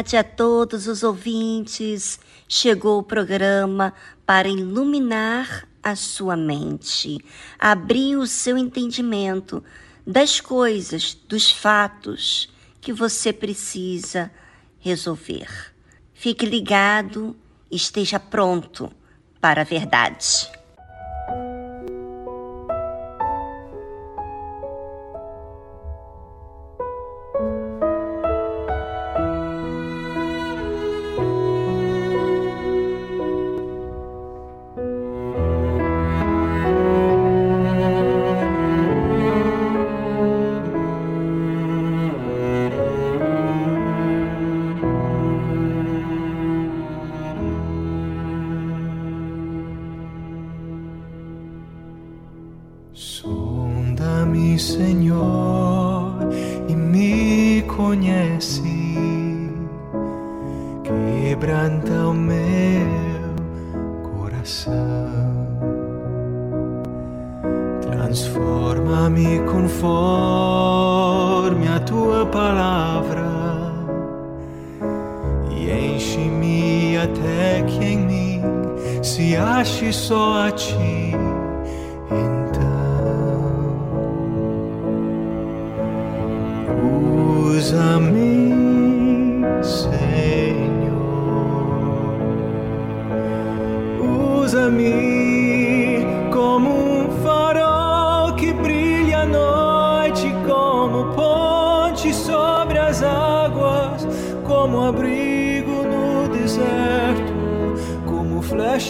Tarde a todos os ouvintes. Chegou o programa para iluminar a sua mente, abrir o seu entendimento das coisas, dos fatos que você precisa resolver. Fique ligado, esteja pronto para a verdade. se ache só a ti.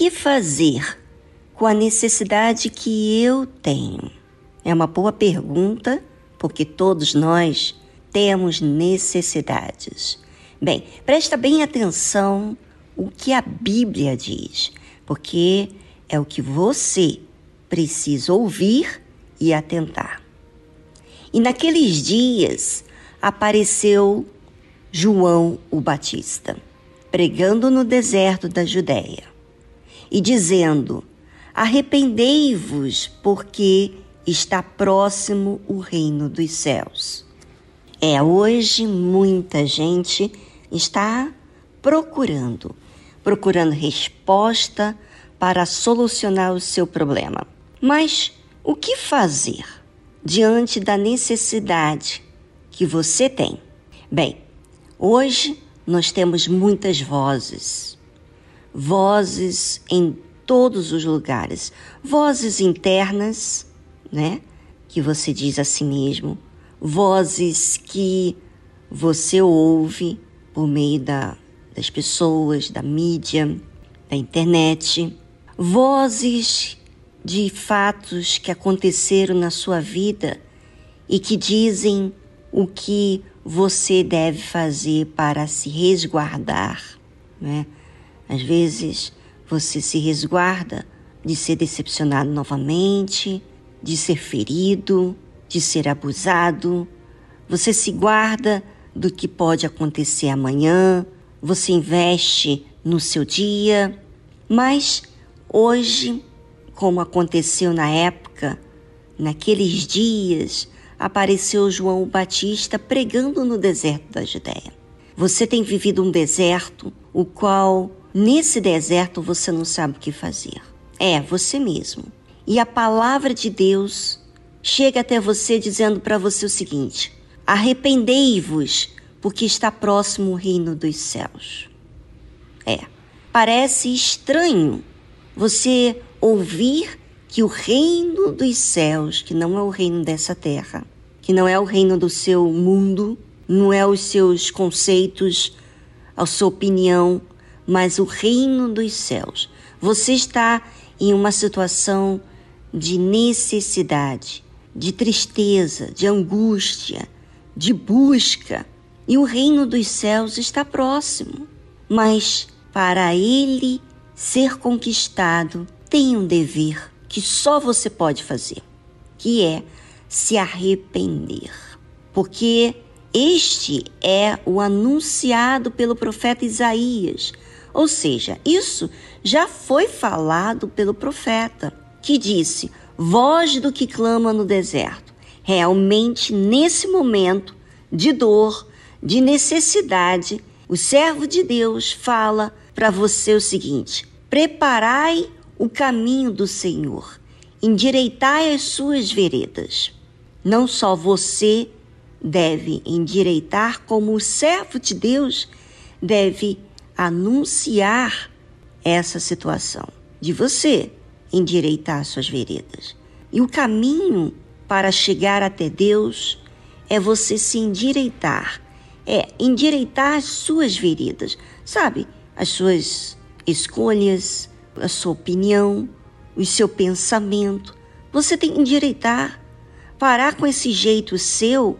Que fazer com a necessidade que eu tenho? É uma boa pergunta, porque todos nós temos necessidades. Bem, presta bem atenção o que a Bíblia diz, porque é o que você precisa ouvir e atentar. E naqueles dias apareceu João o Batista, pregando no deserto da Judéia e dizendo: Arrependei-vos, porque está próximo o reino dos céus. É, hoje muita gente está procurando, procurando resposta para solucionar o seu problema. Mas o que fazer diante da necessidade que você tem? Bem, hoje nós temos muitas vozes, vozes em todos os lugares, vozes internas, né? Que você diz a si mesmo, vozes que você ouve por meio da, das pessoas, da mídia, da internet, vozes de fatos que aconteceram na sua vida e que dizem o que você deve fazer para se resguardar, né? Às vezes você se resguarda de ser decepcionado novamente, de ser ferido, de ser abusado. Você se guarda do que pode acontecer amanhã, você investe no seu dia, mas hoje, como aconteceu na época, naqueles dias, apareceu João Batista pregando no deserto da Judéia. Você tem vivido um deserto, o qual Nesse deserto você não sabe o que fazer. É você mesmo. E a palavra de Deus chega até você dizendo para você o seguinte: arrependei-vos, porque está próximo o reino dos céus. É, parece estranho você ouvir que o reino dos céus, que não é o reino dessa terra, que não é o reino do seu mundo, não é os seus conceitos, a sua opinião, mas o reino dos céus. Você está em uma situação de necessidade, de tristeza, de angústia, de busca, e o reino dos céus está próximo. Mas para ele ser conquistado, tem um dever que só você pode fazer, que é se arrepender. Porque este é o anunciado pelo profeta Isaías ou seja, isso já foi falado pelo profeta, que disse: Voz do que clama no deserto. Realmente, nesse momento de dor, de necessidade, o servo de Deus fala para você o seguinte: Preparai o caminho do Senhor, endireitai as suas veredas. Não só você deve endireitar, como o servo de Deus deve anunciar essa situação, de você endireitar suas veredas. E o caminho para chegar até Deus é você se endireitar, é endireitar as suas veredas, sabe? As suas escolhas, a sua opinião, o seu pensamento. Você tem que endireitar, parar com esse jeito seu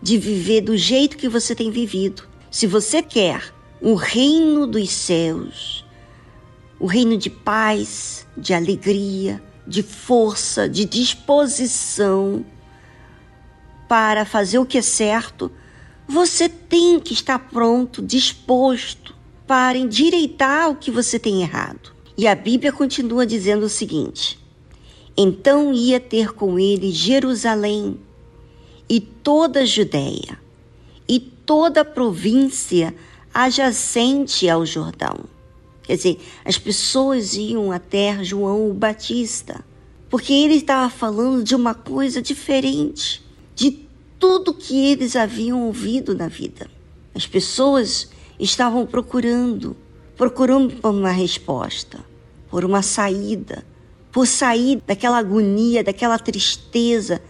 de viver do jeito que você tem vivido. Se você quer o reino dos céus, o reino de paz, de alegria, de força, de disposição para fazer o que é certo, você tem que estar pronto, disposto para endireitar o que você tem errado. E a Bíblia continua dizendo o seguinte: Então ia ter com ele Jerusalém e toda a Judéia e toda a província adjacente ao Jordão. Quer dizer, as pessoas iam até João o Batista, porque ele estava falando de uma coisa diferente de tudo que eles haviam ouvido na vida. As pessoas estavam procurando, procurando por uma resposta, por uma saída, por sair daquela agonia, daquela tristeza,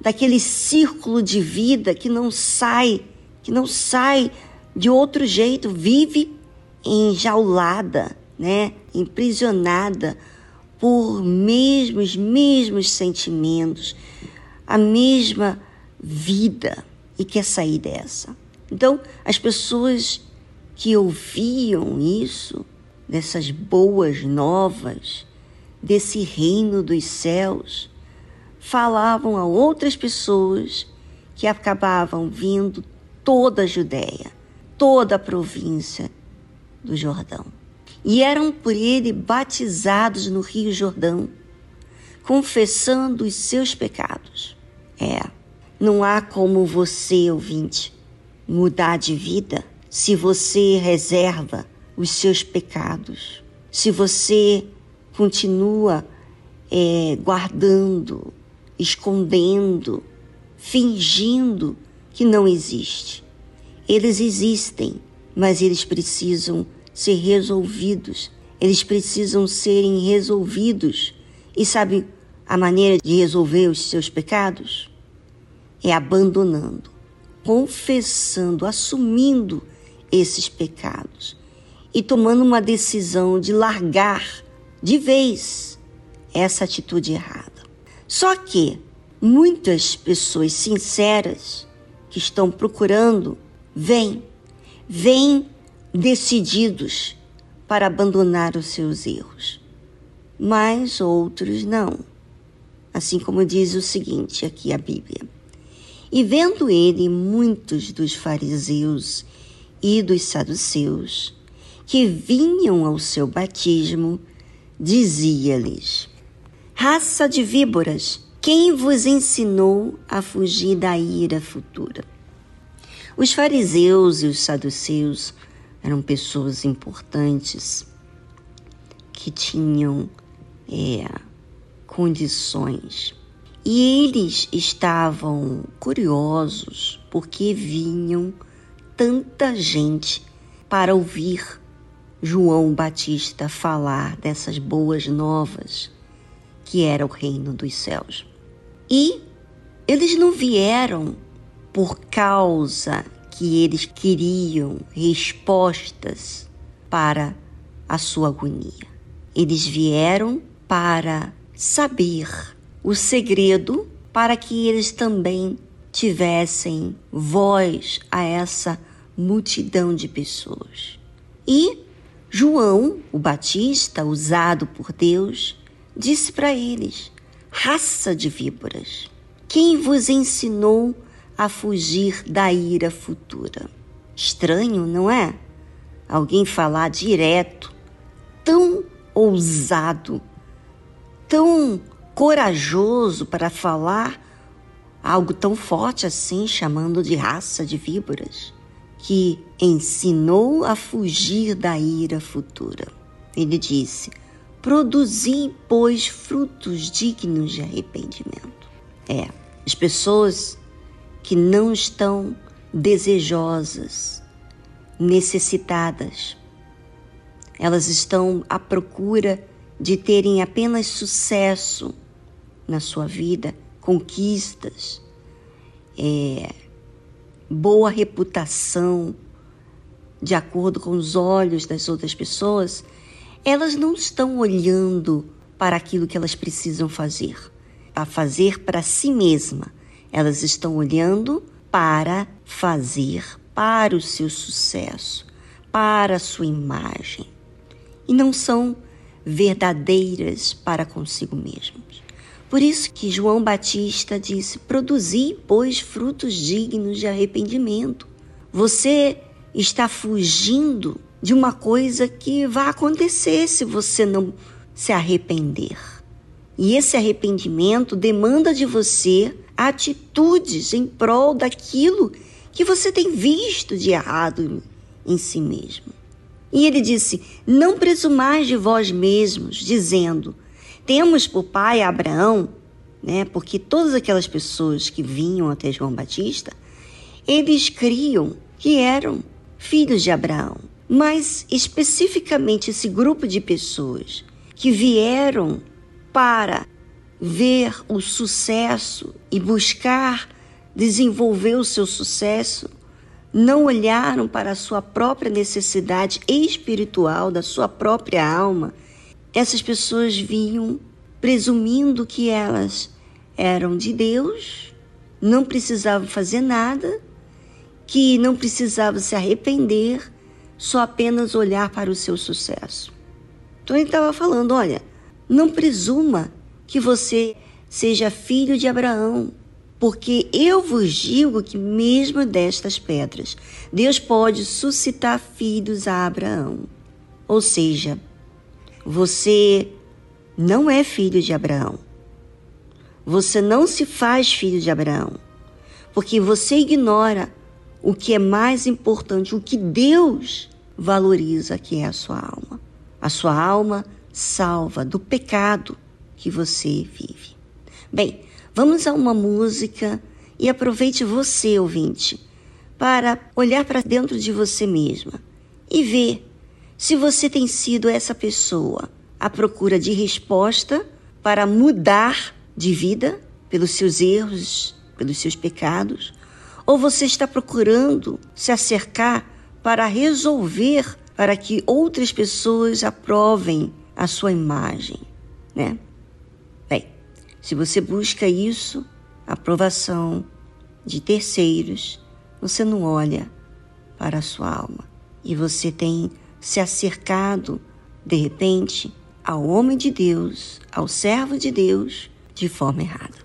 daquele círculo de vida que não sai, que não sai de outro jeito, vive enjaulada, né, imprisionada por mesmos, mesmos sentimentos, a mesma vida. E quer sair dessa. Então, as pessoas que ouviam isso, dessas boas novas, desse reino dos céus, falavam a outras pessoas que acabavam vindo toda a Judéia, toda a província do Jordão. E eram por ele batizados no Rio Jordão, confessando os seus pecados. É, não há como você, ouvinte, mudar de vida se você reserva os seus pecados, se você continua é, guardando, escondendo, fingindo que não existe. Eles existem, mas eles precisam ser resolvidos. Eles precisam serem resolvidos. E sabe a maneira de resolver os seus pecados? É abandonando, confessando, assumindo esses pecados e tomando uma decisão de largar de vez essa atitude errada. Só que muitas pessoas sinceras que estão procurando vêm, vêm decididos para abandonar os seus erros, mas outros não. Assim como diz o seguinte aqui a Bíblia. E vendo ele muitos dos fariseus e dos saduceus que vinham ao seu batismo, dizia-lhes: Raça de víboras, quem vos ensinou a fugir da ira futura? Os fariseus e os saduceus eram pessoas importantes que tinham é, condições. E eles estavam curiosos porque vinham tanta gente para ouvir João Batista falar dessas boas novas que era o reino dos céus. E eles não vieram por causa que eles queriam respostas para a sua agonia. Eles vieram para saber o segredo para que eles também tivessem voz a essa multidão de pessoas. E João, o Batista, usado por Deus, disse para eles: raça de víboras, quem vos ensinou a fugir da ira futura. Estranho, não é? Alguém falar direto, tão ousado, tão corajoso para falar algo tão forte assim, chamando de raça de víboras, que ensinou a fugir da ira futura. Ele disse: Produzi, pois, frutos dignos de arrependimento. É, as pessoas que não estão desejosas, necessitadas. Elas estão à procura de terem apenas sucesso na sua vida, conquistas, é, boa reputação, de acordo com os olhos das outras pessoas, elas não estão olhando para aquilo que elas precisam fazer, a fazer para si mesma elas estão olhando para fazer para o seu sucesso, para a sua imagem. E não são verdadeiras para consigo mesmos. Por isso que João Batista disse: Produzi, pois, frutos dignos de arrependimento. Você está fugindo de uma coisa que vai acontecer se você não se arrepender. E esse arrependimento demanda de você atitudes em prol daquilo que você tem visto de errado em si mesmo. E ele disse: Não presumais de vós mesmos, dizendo: Temos por pai Abraão, né? Porque todas aquelas pessoas que vinham até João Batista, eles criam que eram filhos de Abraão. Mas especificamente esse grupo de pessoas que vieram para ver o sucesso e buscar desenvolver o seu sucesso, não olharam para a sua própria necessidade espiritual, da sua própria alma, essas pessoas vinham presumindo que elas eram de Deus, não precisavam fazer nada, que não precisavam se arrepender, só apenas olhar para o seu sucesso. Então ele estava falando: olha, não presuma que você seja filho de Abraão, porque eu vos digo que, mesmo destas pedras, Deus pode suscitar filhos a Abraão. Ou seja, você não é filho de Abraão. Você não se faz filho de Abraão, porque você ignora o que é mais importante, o que Deus valoriza, que é a sua alma. A sua alma salva do pecado que você vive. Bem, Vamos a uma música e aproveite você, ouvinte, para olhar para dentro de você mesma e ver se você tem sido essa pessoa à procura de resposta para mudar de vida pelos seus erros, pelos seus pecados, ou você está procurando se acercar para resolver para que outras pessoas aprovem a sua imagem, né? Se você busca isso, aprovação de terceiros, você não olha para a sua alma e você tem se acercado, de repente, ao homem de Deus, ao servo de Deus, de forma errada.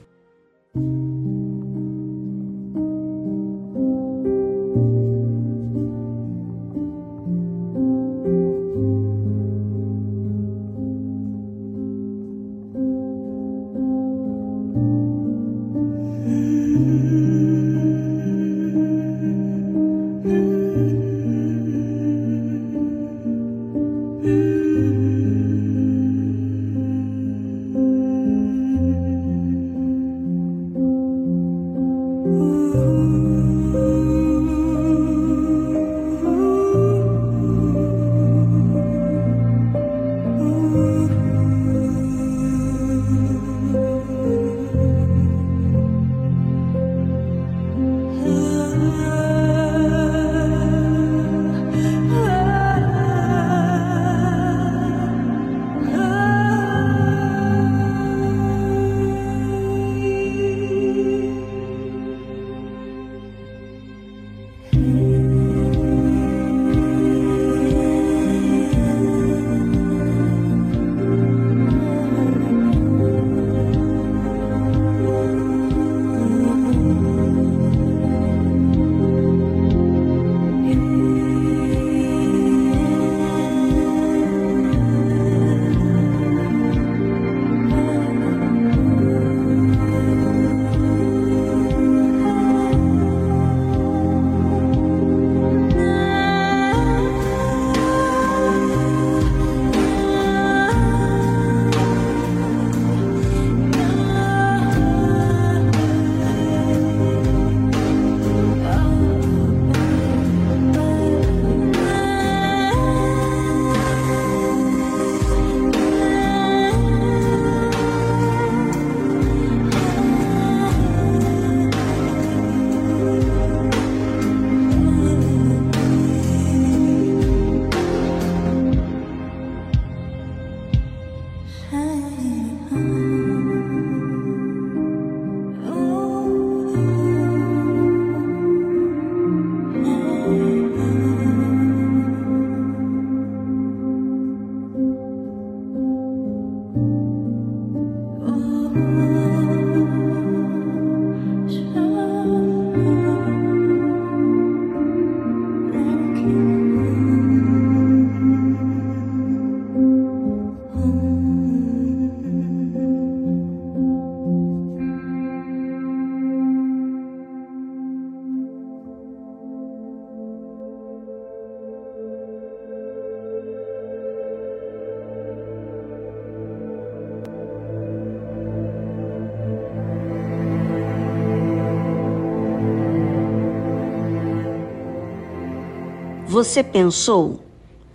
Você pensou,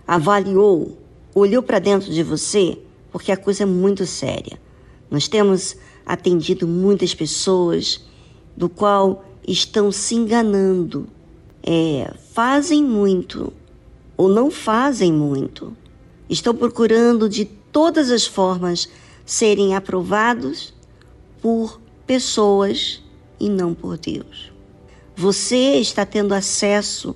avaliou, olhou para dentro de você? Porque a coisa é muito séria. Nós temos atendido muitas pessoas do qual estão se enganando, é, fazem muito ou não fazem muito, estão procurando de todas as formas serem aprovados por pessoas e não por Deus. Você está tendo acesso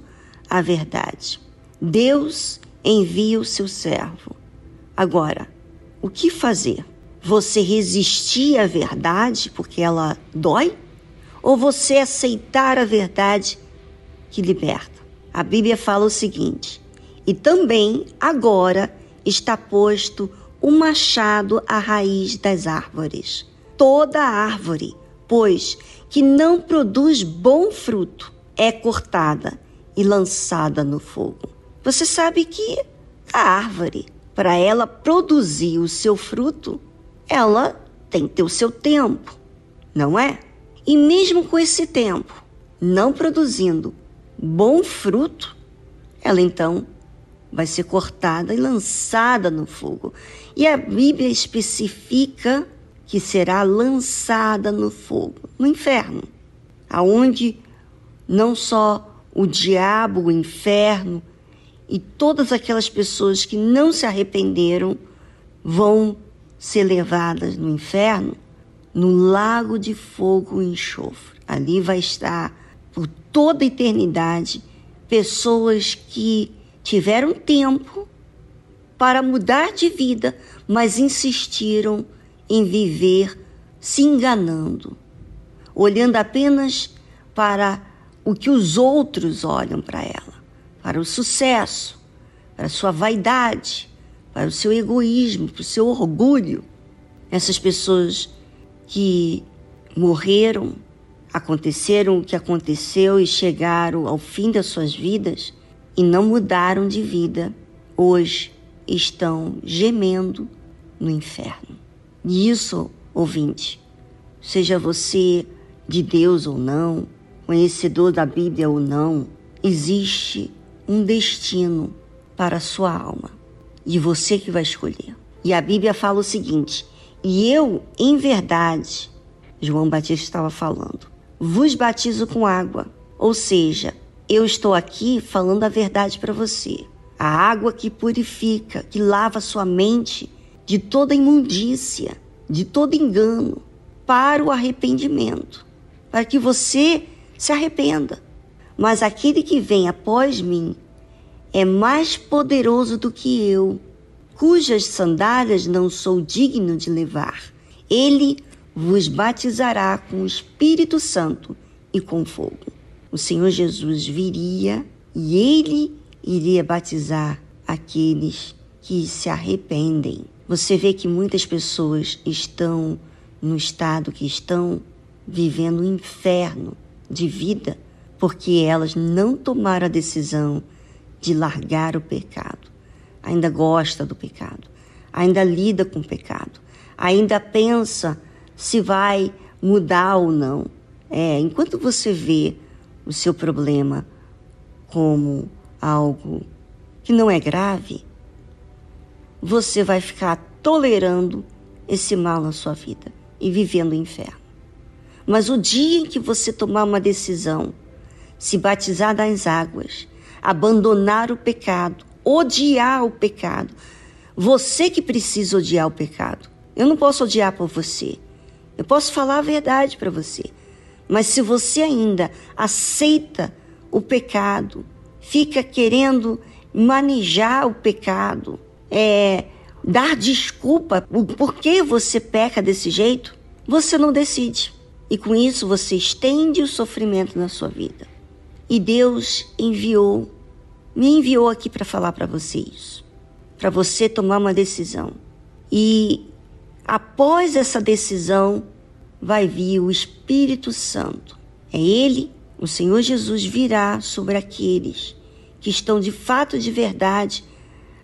à verdade. Deus envia o seu servo. Agora, o que fazer? Você resistir à verdade porque ela dói? Ou você aceitar a verdade que liberta? A Bíblia fala o seguinte: e também agora está posto o machado à raiz das árvores. Toda árvore, pois, que não produz bom fruto, é cortada e lançada no fogo. Você sabe que a árvore, para ela produzir o seu fruto, ela tem que ter o seu tempo, não é? E mesmo com esse tempo, não produzindo bom fruto, ela então vai ser cortada e lançada no fogo. E a Bíblia especifica que será lançada no fogo, no inferno, aonde não só o diabo, o inferno e todas aquelas pessoas que não se arrependeram vão ser levadas no inferno, no lago de fogo e enxofre. Ali vai estar por toda a eternidade pessoas que tiveram tempo para mudar de vida, mas insistiram em viver se enganando, olhando apenas para o que os outros olham para ela, para o sucesso, para a sua vaidade, para o seu egoísmo, para o seu orgulho. Essas pessoas que morreram, aconteceram o que aconteceu e chegaram ao fim das suas vidas, e não mudaram de vida, hoje estão gemendo no inferno. E isso, ouvinte, seja você de Deus ou não, conhecedor da Bíblia ou não, existe um destino para a sua alma. E você que vai escolher. E a Bíblia fala o seguinte: E eu, em verdade, João Batista estava falando, vos batizo com água, ou seja, eu estou aqui falando a verdade para você. A água que purifica, que lava sua mente de toda imundícia, de todo engano, para o arrependimento, para que você se arrependa. Mas aquele que vem após mim é mais poderoso do que eu, cujas sandálias não sou digno de levar. Ele vos batizará com o Espírito Santo e com fogo o Senhor Jesus viria e ele iria batizar aqueles que se arrependem. Você vê que muitas pessoas estão no estado que estão vivendo um inferno de vida porque elas não tomaram a decisão de largar o pecado. Ainda gosta do pecado, ainda lida com o pecado, ainda pensa se vai mudar ou não. É, enquanto você vê o seu problema como algo que não é grave, você vai ficar tolerando esse mal na sua vida e vivendo o inferno. Mas o dia em que você tomar uma decisão, se batizar das águas, abandonar o pecado, odiar o pecado, você que precisa odiar o pecado. Eu não posso odiar por você. Eu posso falar a verdade para você. Mas se você ainda aceita o pecado, fica querendo manejar o pecado, é, dar desculpa o porquê você peca desse jeito, você não decide. E com isso você estende o sofrimento na sua vida. E Deus enviou, me enviou aqui para falar para você isso, para você tomar uma decisão. E após essa decisão, vai vir o Espírito Santo. É Ele, o Senhor Jesus, virá sobre aqueles que estão de fato de verdade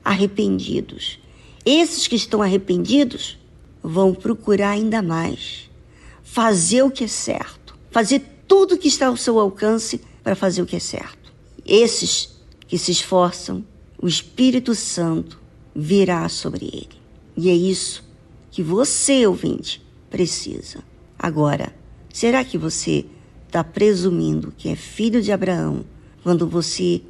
arrependidos. Esses que estão arrependidos vão procurar ainda mais fazer o que é certo, fazer tudo que está ao seu alcance para fazer o que é certo. Esses que se esforçam, o Espírito Santo virá sobre ele. E é isso que você, ouvinte, precisa. Agora, será que você está presumindo que é filho de Abraão quando você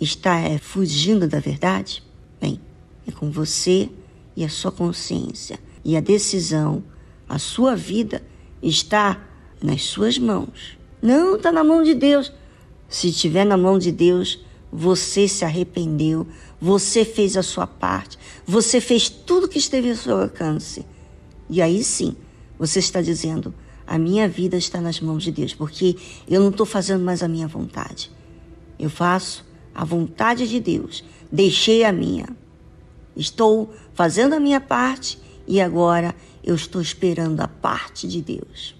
está é, fugindo da verdade? Bem, é com você e a sua consciência. E a decisão, a sua vida, está nas suas mãos. Não está na mão de Deus. Se estiver na mão de Deus, você se arrependeu, você fez a sua parte, você fez tudo que esteve ao seu alcance. E aí sim, você está dizendo: a minha vida está nas mãos de Deus, porque eu não estou fazendo mais a minha vontade. Eu faço a vontade de Deus, deixei a minha. Estou fazendo a minha parte e agora eu estou esperando a parte de Deus.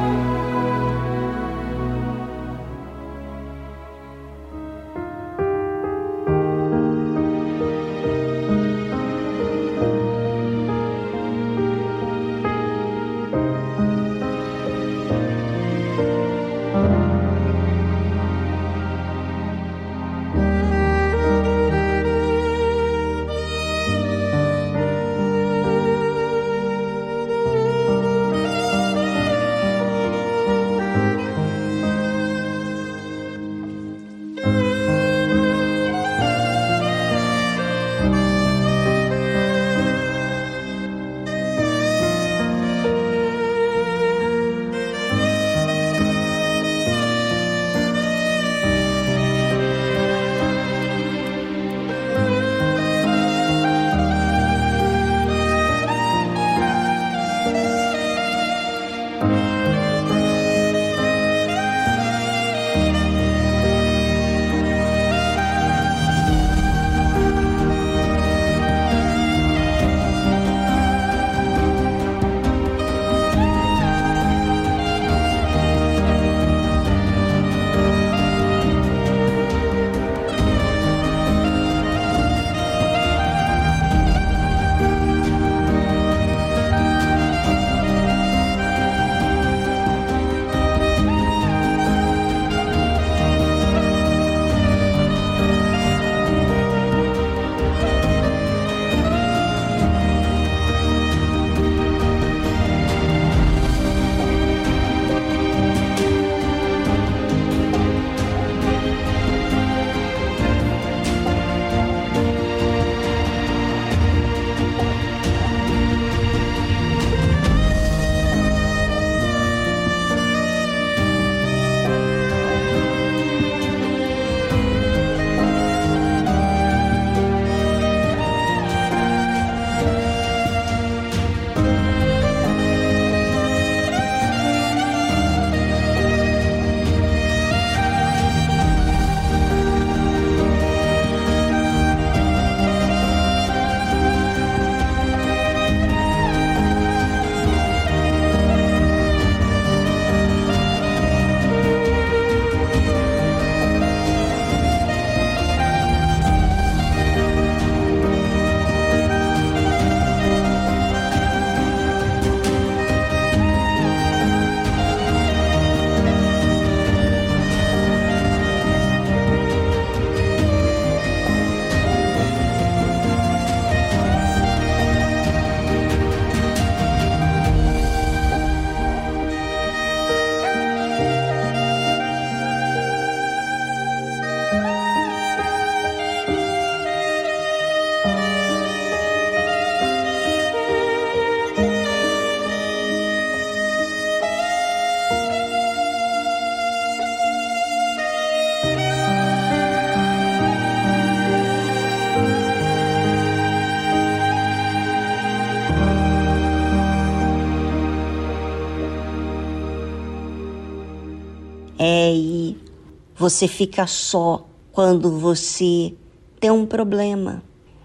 Você fica só quando você tem um problema.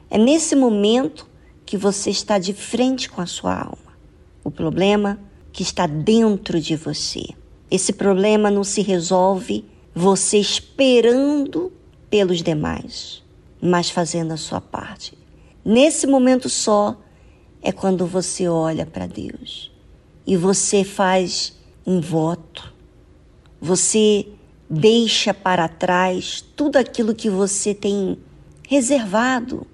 É nesse momento que você está de frente com a sua alma. O problema que está dentro de você. Esse problema não se resolve você esperando pelos demais, mas fazendo a sua parte. Nesse momento só é quando você olha para Deus e você faz um voto. Você deixa para trás tudo aquilo que você tem reservado,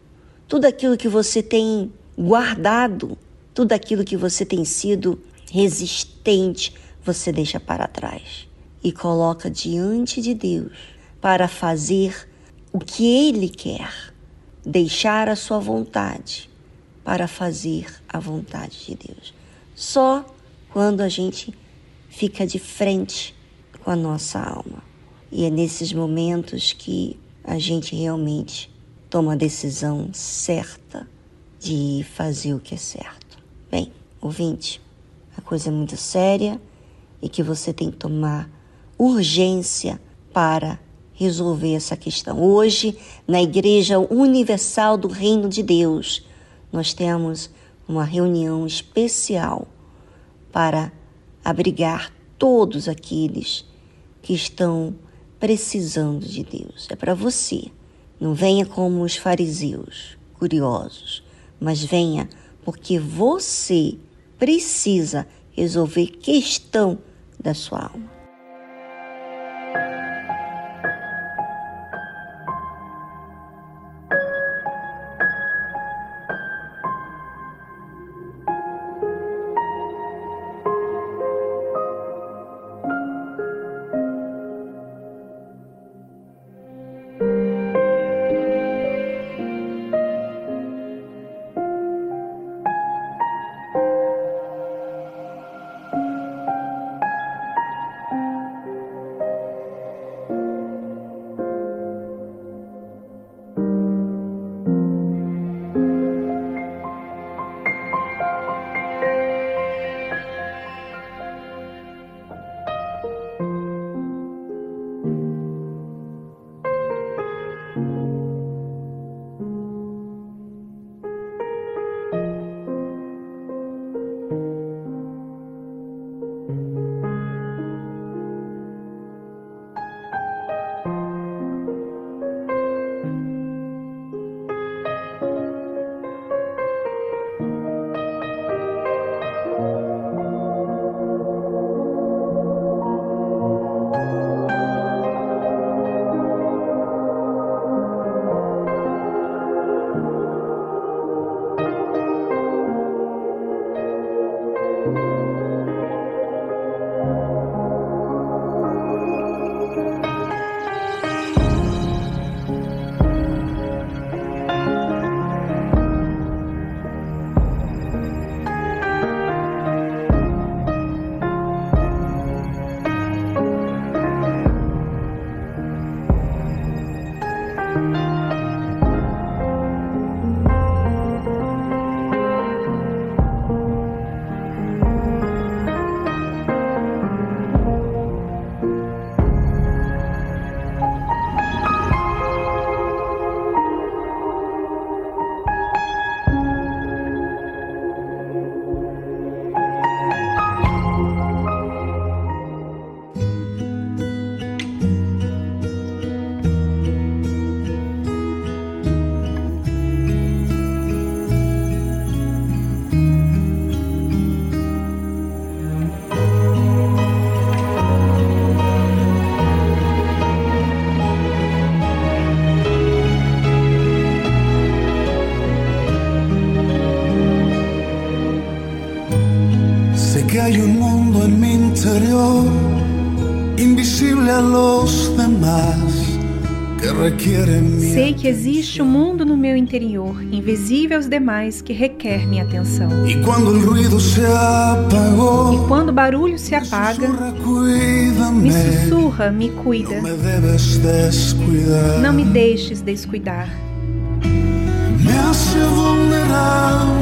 tudo aquilo que você tem guardado, tudo aquilo que você tem sido resistente, você deixa para trás e coloca diante de Deus para fazer o que Ele quer deixar a sua vontade para fazer a vontade de Deus. Só quando a gente fica de frente com a nossa alma. E é nesses momentos que a gente realmente toma a decisão certa de fazer o que é certo. Bem, ouvinte, a coisa é muito séria e que você tem que tomar urgência para resolver essa questão. Hoje, na Igreja Universal do Reino de Deus, nós temos uma reunião especial para abrigar todos aqueles que estão precisando de Deus. É para você. Não venha como os fariseus, curiosos, mas venha porque você precisa resolver questão da sua alma. Sei que existe um mundo no meu interior, invisível aos demais, que requer minha atenção. E quando o ruído se apagou, e quando o barulho se apaga, me sussurra, me cuida. Não me, descuidar. Não me deixes descuidar. Me hace vulnerável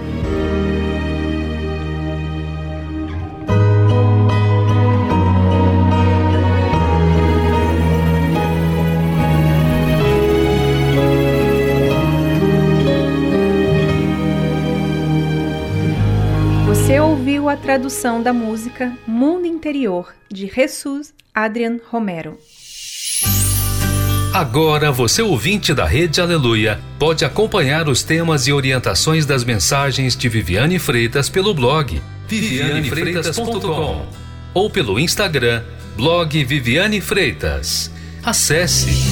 A tradução da música Mundo Interior, de Jesus Adrian Romero. Agora você ouvinte da Rede Aleluia pode acompanhar os temas e orientações das mensagens de Viviane Freitas pelo blog vivianefreitas.com ou pelo Instagram blog Viviane Freitas. Acesse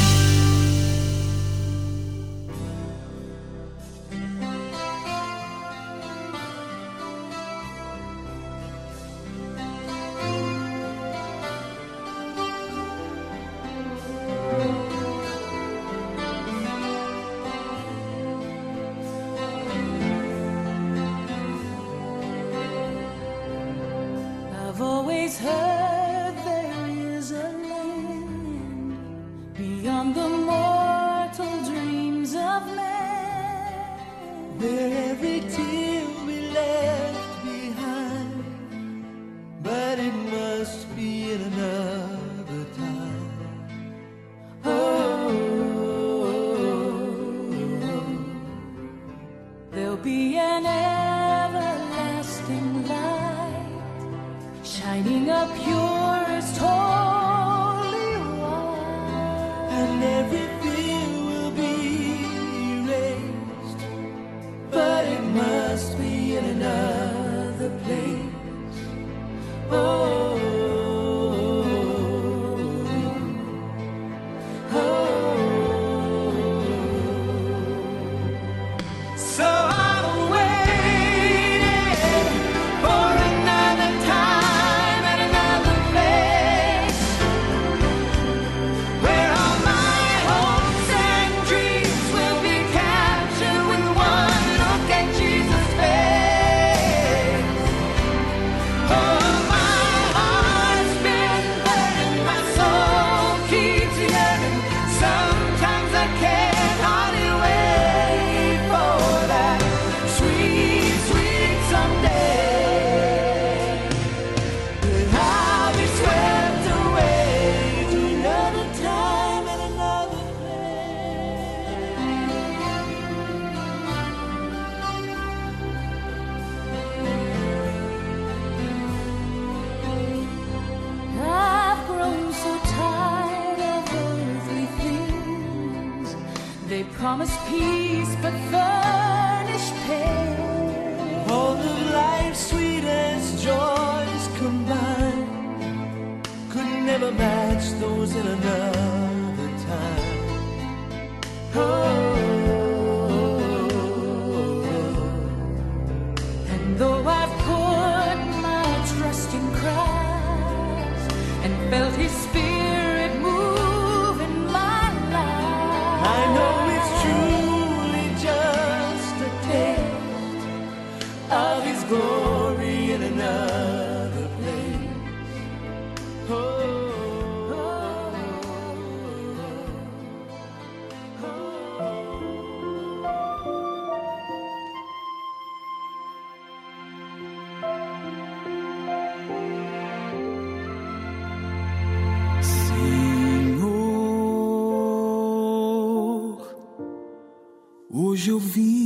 Hoje eu vim.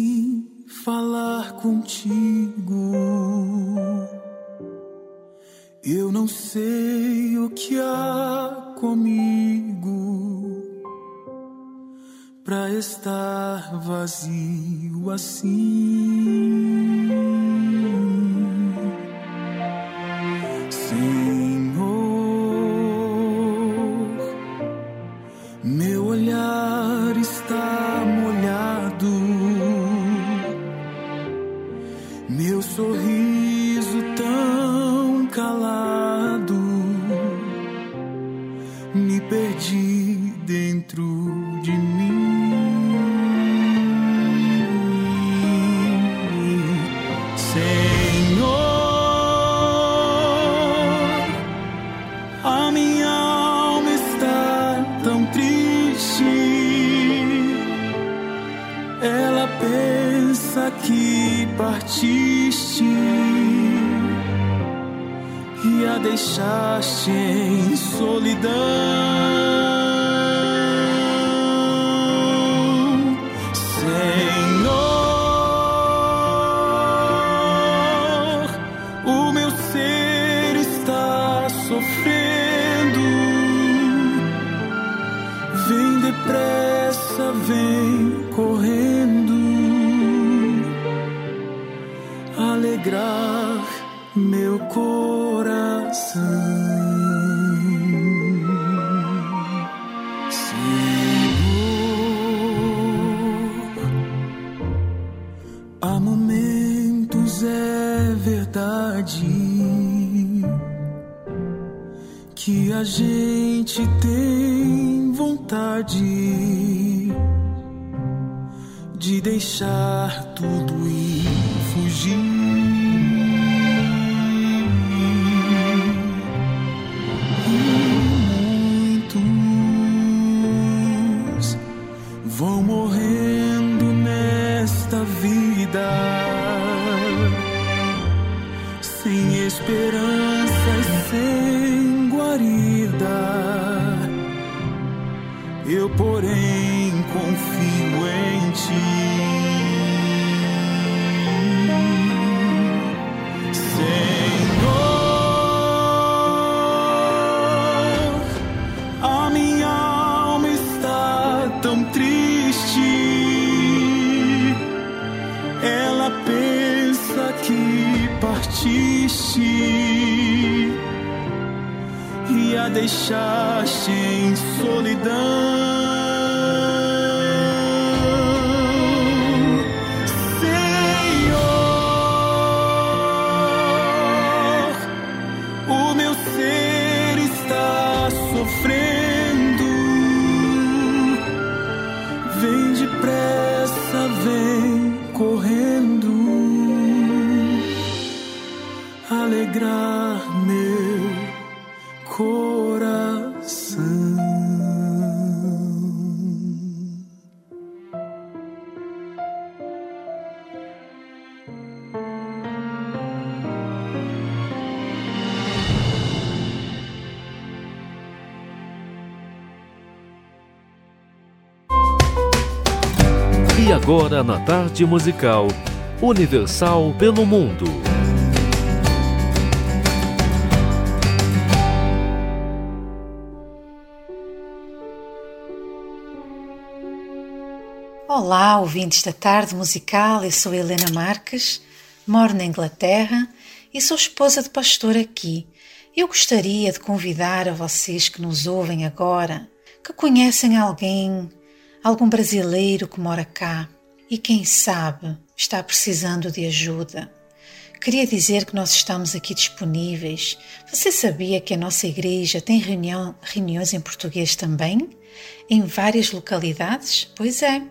que partiste e a deixaste em solidão. gente tem. deixaste em solidão. na tarde musical Universal pelo Mundo. Olá, ouvintes da tarde musical, eu sou Helena Marques, moro na Inglaterra e sou esposa de pastor aqui. Eu gostaria de convidar a vocês que nos ouvem agora, que conhecem alguém, algum brasileiro que mora cá, e quem sabe está precisando de ajuda. Queria dizer que nós estamos aqui disponíveis. Você sabia que a nossa igreja tem reunião, reuniões em português também? Em várias localidades? Pois é.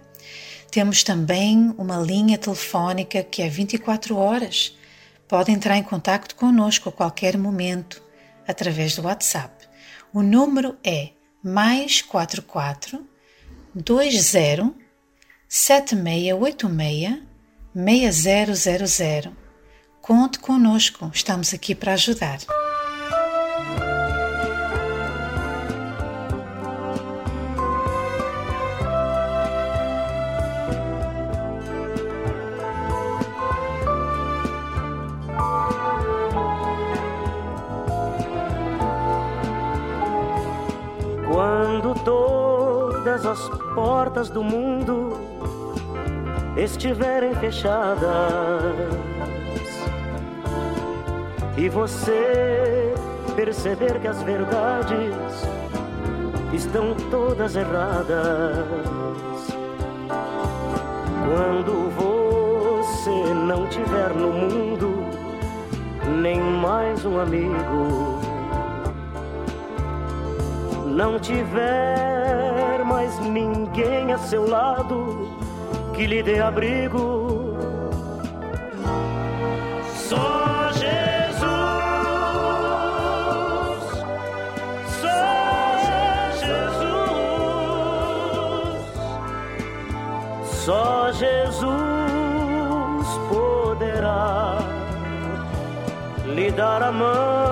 Temos também uma linha telefónica que é 24 horas. Pode entrar em contato conosco a qualquer momento através do WhatsApp. O número é mais 44 20 7686 6000. Conte conosco, estamos aqui para ajudar. as portas do mundo estiverem fechadas e você perceber que as verdades estão todas erradas. Quando você não tiver no mundo nem mais um amigo, não tiver mais ninguém a seu lado que lhe dê abrigo. Só Jesus, só Jesus, só Jesus poderá lhe dar a mão.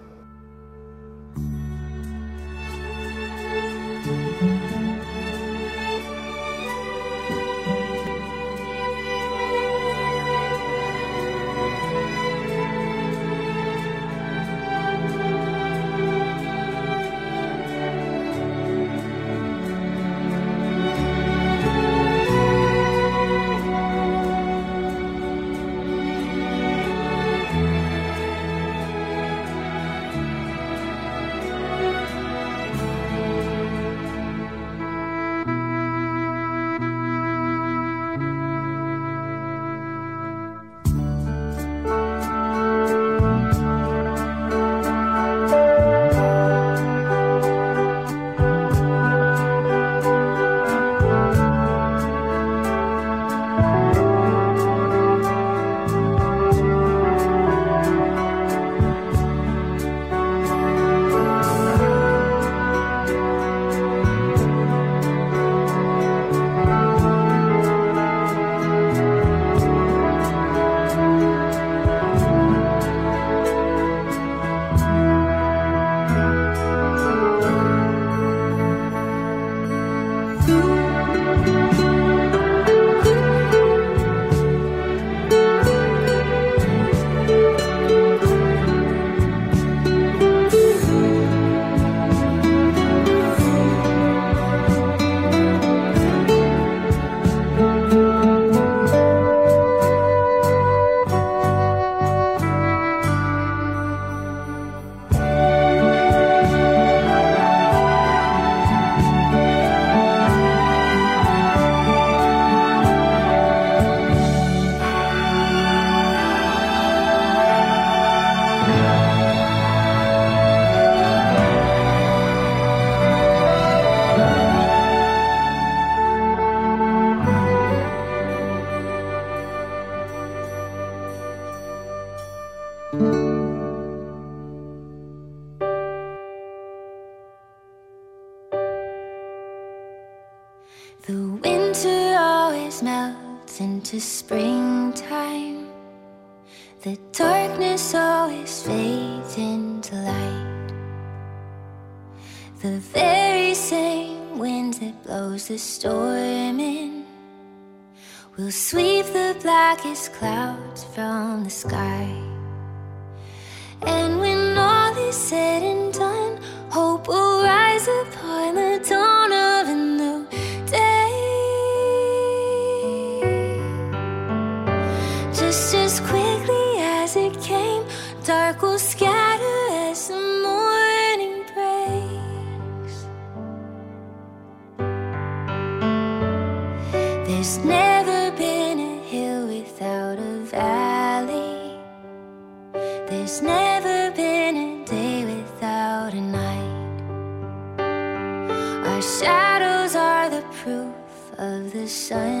The winter always melts into springtime. The darkness always fades into light. The very same wind that blows the storm in will sweep the blackest clouds from the sky. And when all is said and done, hope will rise upon the silent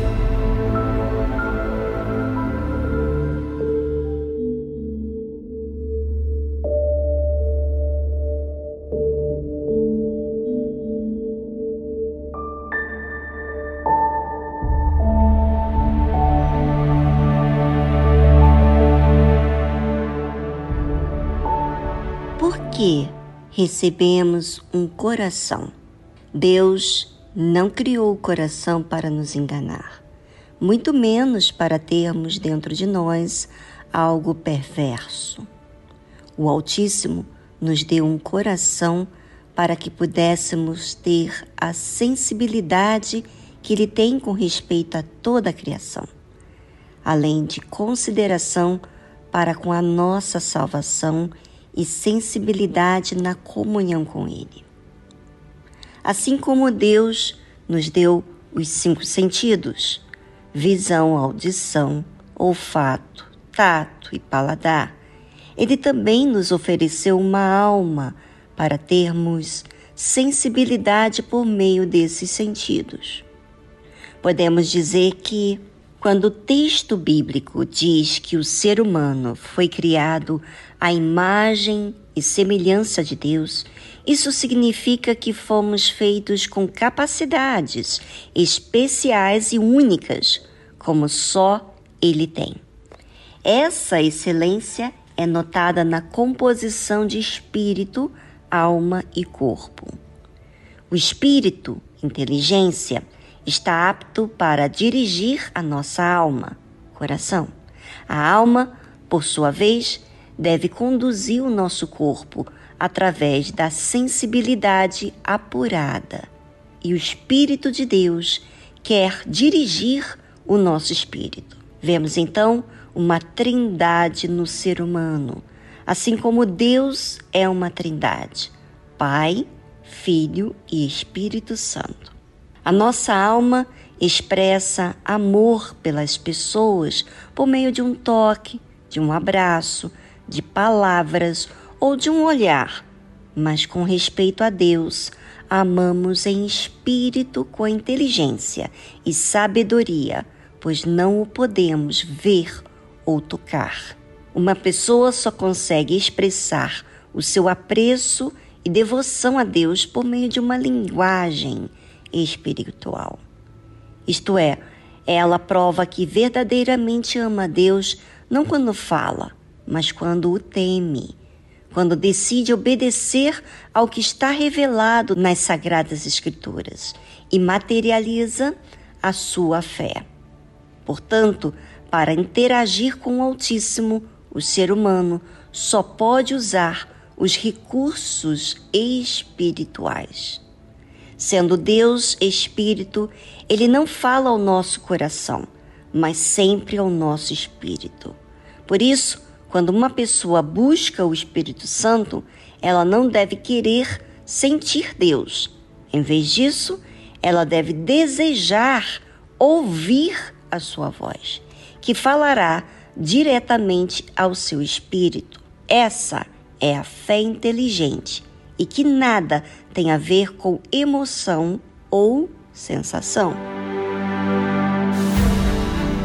Recebemos um coração? Deus não criou o coração para nos enganar, muito menos para termos dentro de nós algo perverso. O Altíssimo nos deu um coração para que pudéssemos ter a sensibilidade que Ele tem com respeito a toda a criação, além de consideração para com a nossa salvação e sensibilidade na comunhão com Ele. Assim como Deus nos deu os cinco sentidos: visão, audição, olfato, tato e paladar, Ele também nos ofereceu uma alma para termos sensibilidade por meio desses sentidos. Podemos dizer que, quando o texto bíblico diz que o ser humano foi criado à imagem e semelhança de Deus, isso significa que fomos feitos com capacidades especiais e únicas, como só Ele tem. Essa excelência é notada na composição de espírito, alma e corpo. O espírito, inteligência, está apto para dirigir a nossa alma, coração. A alma, por sua vez, deve conduzir o nosso corpo através da sensibilidade apurada. E o Espírito de Deus quer dirigir o nosso espírito. Vemos então uma trindade no ser humano, assim como Deus é uma trindade: Pai, Filho e Espírito Santo. A nossa alma expressa amor pelas pessoas por meio de um toque, de um abraço, de palavras ou de um olhar, mas com respeito a Deus, amamos em espírito com inteligência e sabedoria, pois não o podemos ver ou tocar. Uma pessoa só consegue expressar o seu apreço e devoção a Deus por meio de uma linguagem espiritual. Isto é, ela prova que verdadeiramente ama a Deus não quando fala, mas quando o teme, quando decide obedecer ao que está revelado nas Sagradas Escrituras e materializa a sua fé. Portanto, para interagir com o Altíssimo, o ser humano só pode usar os recursos espirituais. Sendo Deus espírito, ele não fala ao nosso coração, mas sempre ao nosso espírito. Por isso, quando uma pessoa busca o Espírito Santo, ela não deve querer sentir Deus. Em vez disso, ela deve desejar ouvir a sua voz, que falará diretamente ao seu espírito. Essa é a fé inteligente e que nada tem a ver com emoção ou sensação.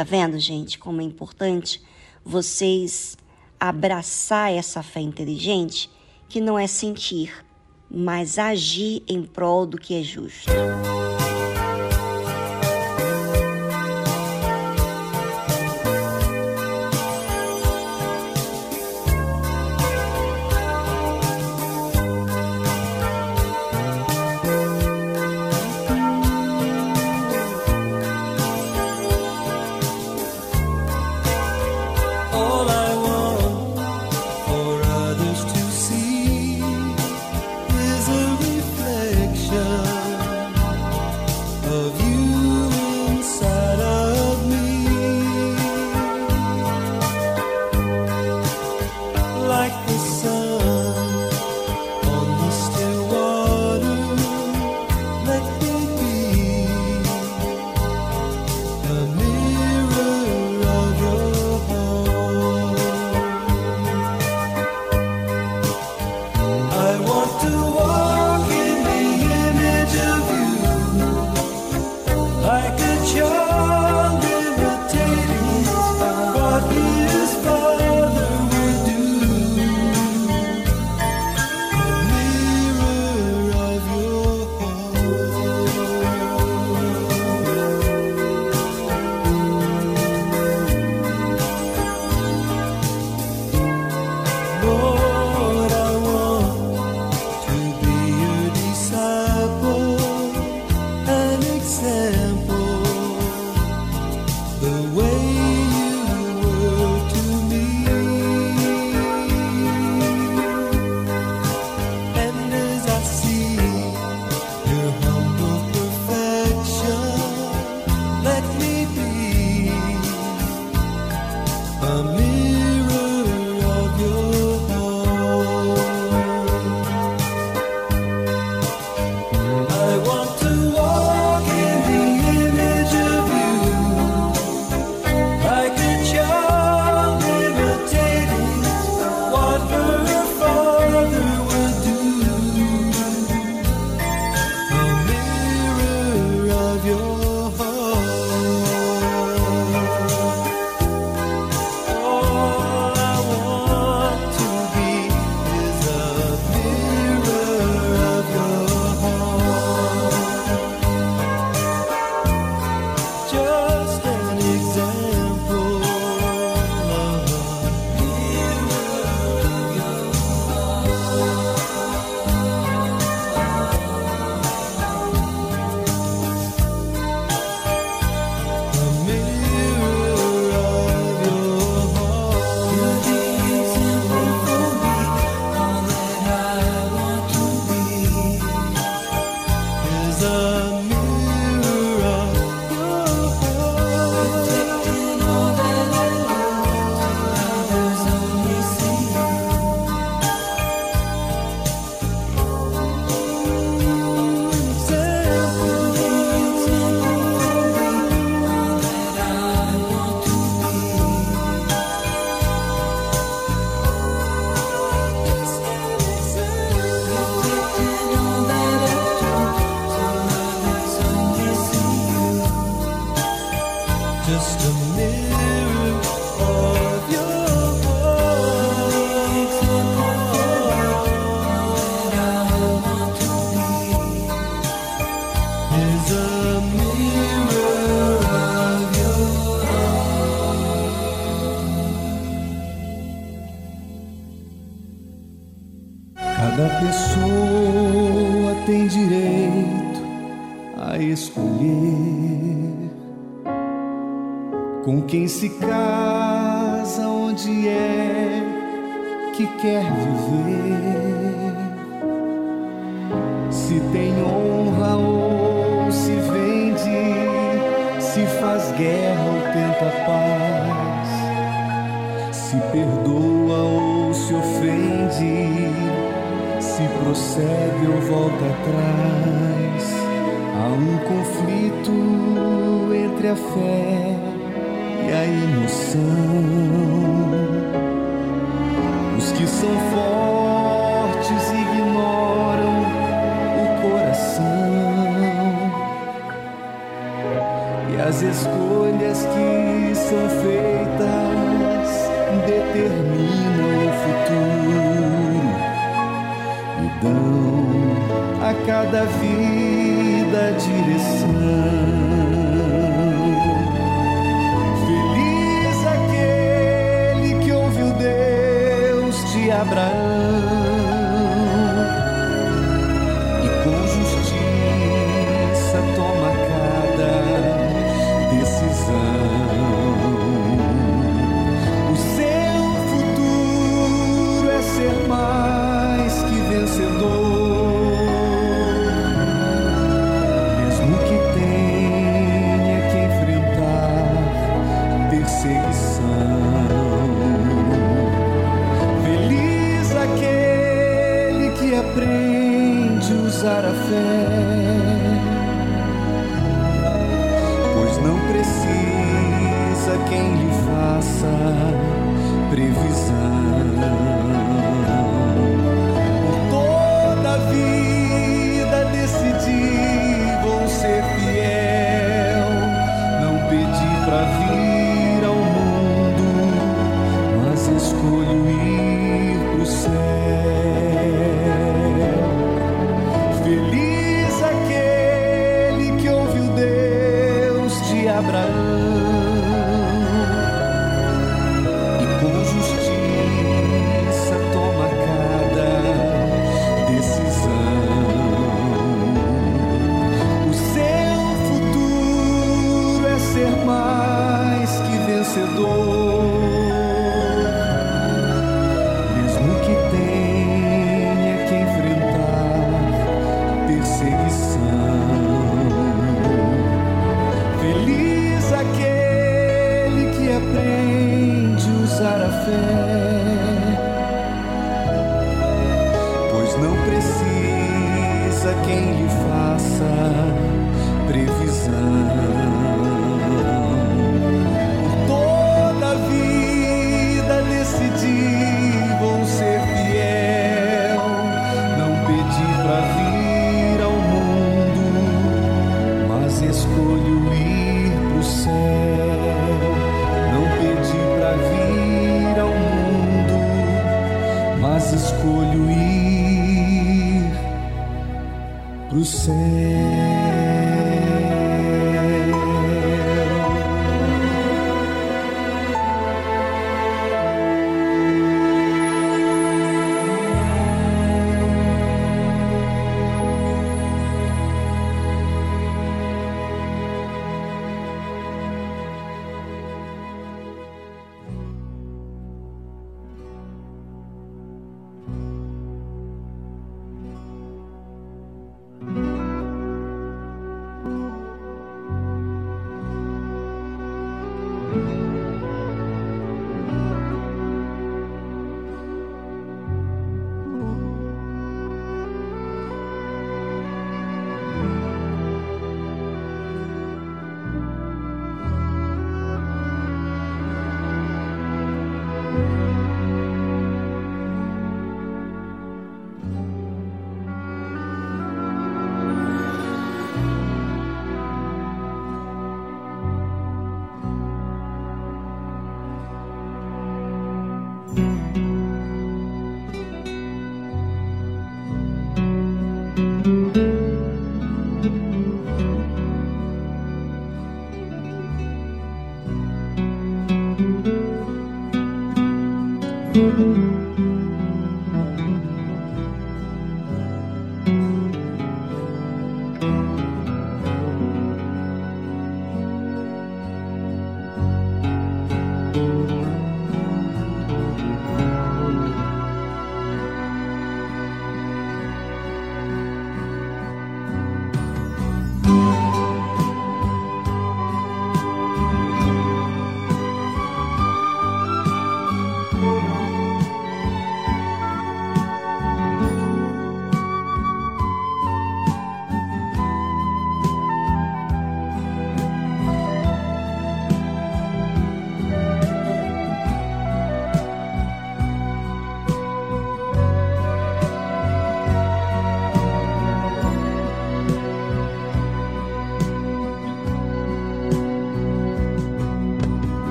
Tá vendo, gente, como é importante vocês abraçar essa fé inteligente que não é sentir, mas agir em prol do que é justo.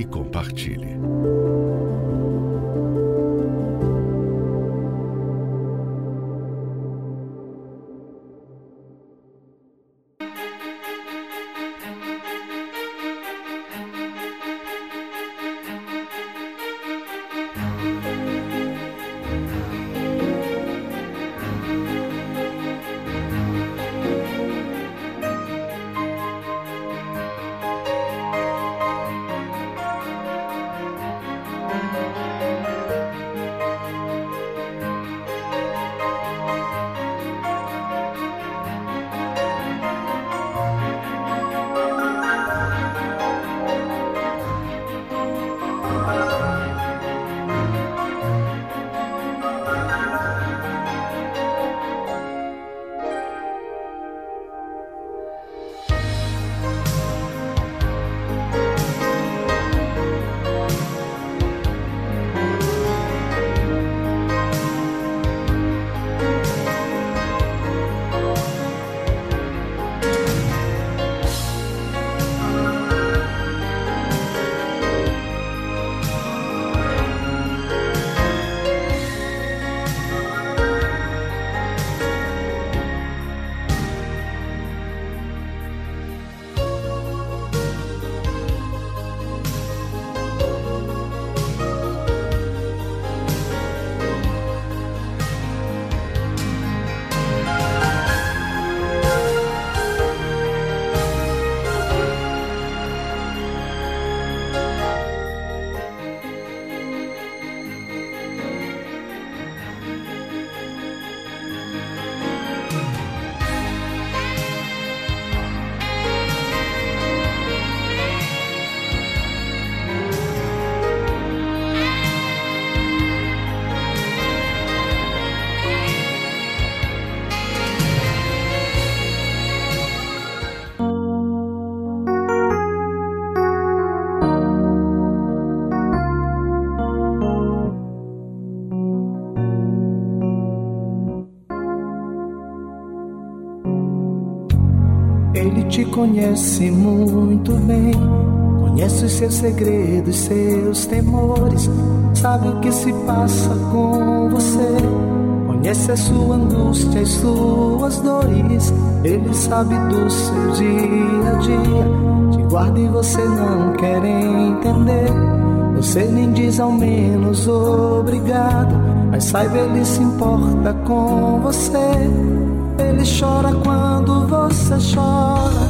e compartilhe. Conhece muito bem. Conhece os seus segredos, seus temores. Sabe o que se passa com você. Conhece a sua angústia, as suas dores. Ele sabe do seu dia a dia. Te guarda e você não quer entender. Você nem diz ao menos obrigado. Mas saiba, ele se importa com você. Ele chora quando você chora.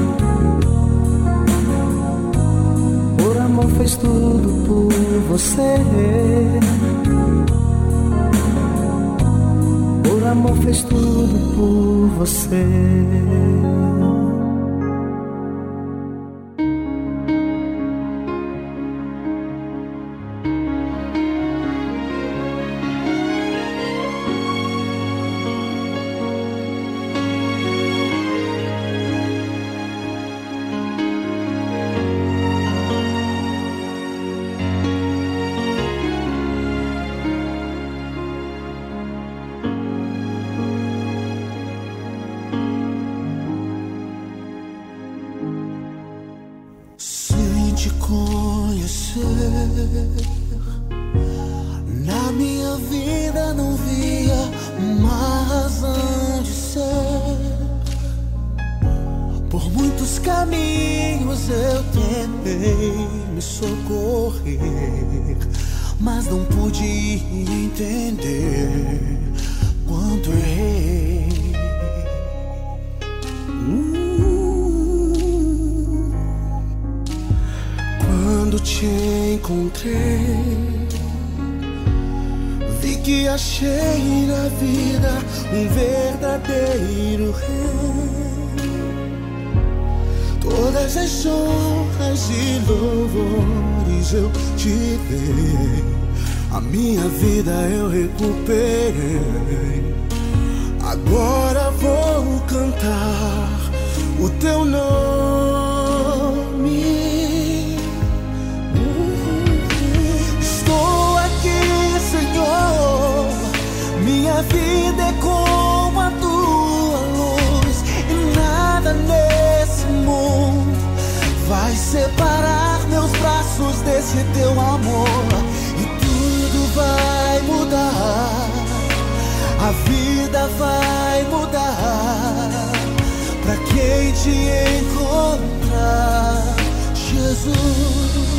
Fez tudo por você. Por amor fez tudo por você. Desse teu amor. E tudo vai mudar, a vida vai mudar. Pra quem te encontrar, Jesus.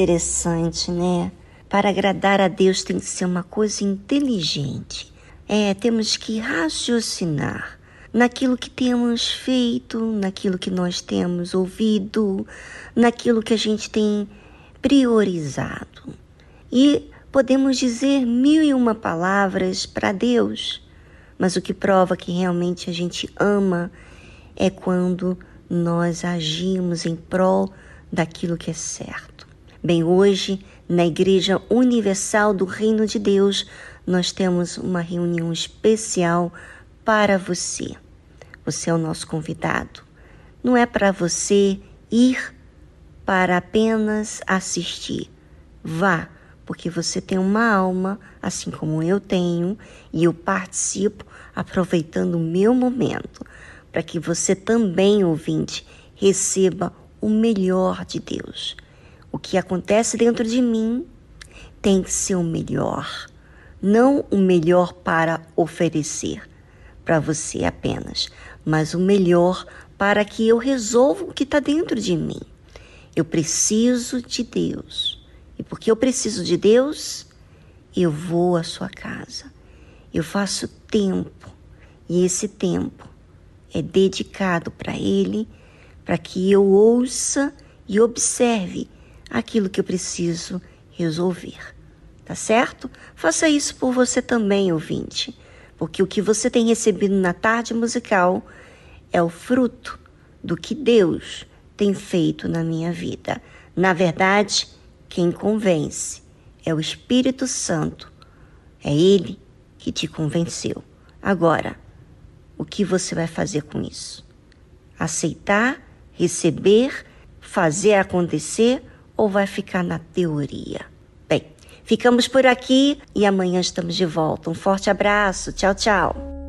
Interessante, né? Para agradar a Deus tem que ser uma coisa inteligente. É, temos que raciocinar naquilo que temos feito, naquilo que nós temos ouvido, naquilo que a gente tem priorizado. E podemos dizer mil e uma palavras para Deus, mas o que prova que realmente a gente ama é quando nós agimos em prol daquilo que é certo. Bem, hoje, na Igreja Universal do Reino de Deus, nós temos uma reunião especial para você. Você é o nosso convidado. Não é para você ir para apenas assistir. Vá, porque você tem uma alma, assim como eu tenho, e eu participo aproveitando o meu momento, para que você também, ouvinte, receba o melhor de Deus. O que acontece dentro de mim tem que ser o melhor, não o melhor para oferecer para você apenas, mas o melhor para que eu resolva o que está dentro de mim. Eu preciso de Deus. E porque eu preciso de Deus, eu vou à sua casa. Eu faço tempo. E esse tempo é dedicado para Ele, para que eu ouça e observe aquilo que eu preciso resolver. Tá certo? Faça isso por você também, ouvinte, porque o que você tem recebido na tarde musical é o fruto do que Deus tem feito na minha vida. Na verdade, quem convence é o Espírito Santo. É Ele que te convenceu. Agora, o que você vai fazer com isso? Aceitar, receber, fazer acontecer ou vai ficar na teoria? Bem, ficamos por aqui e amanhã estamos de volta. Um forte abraço. Tchau, tchau.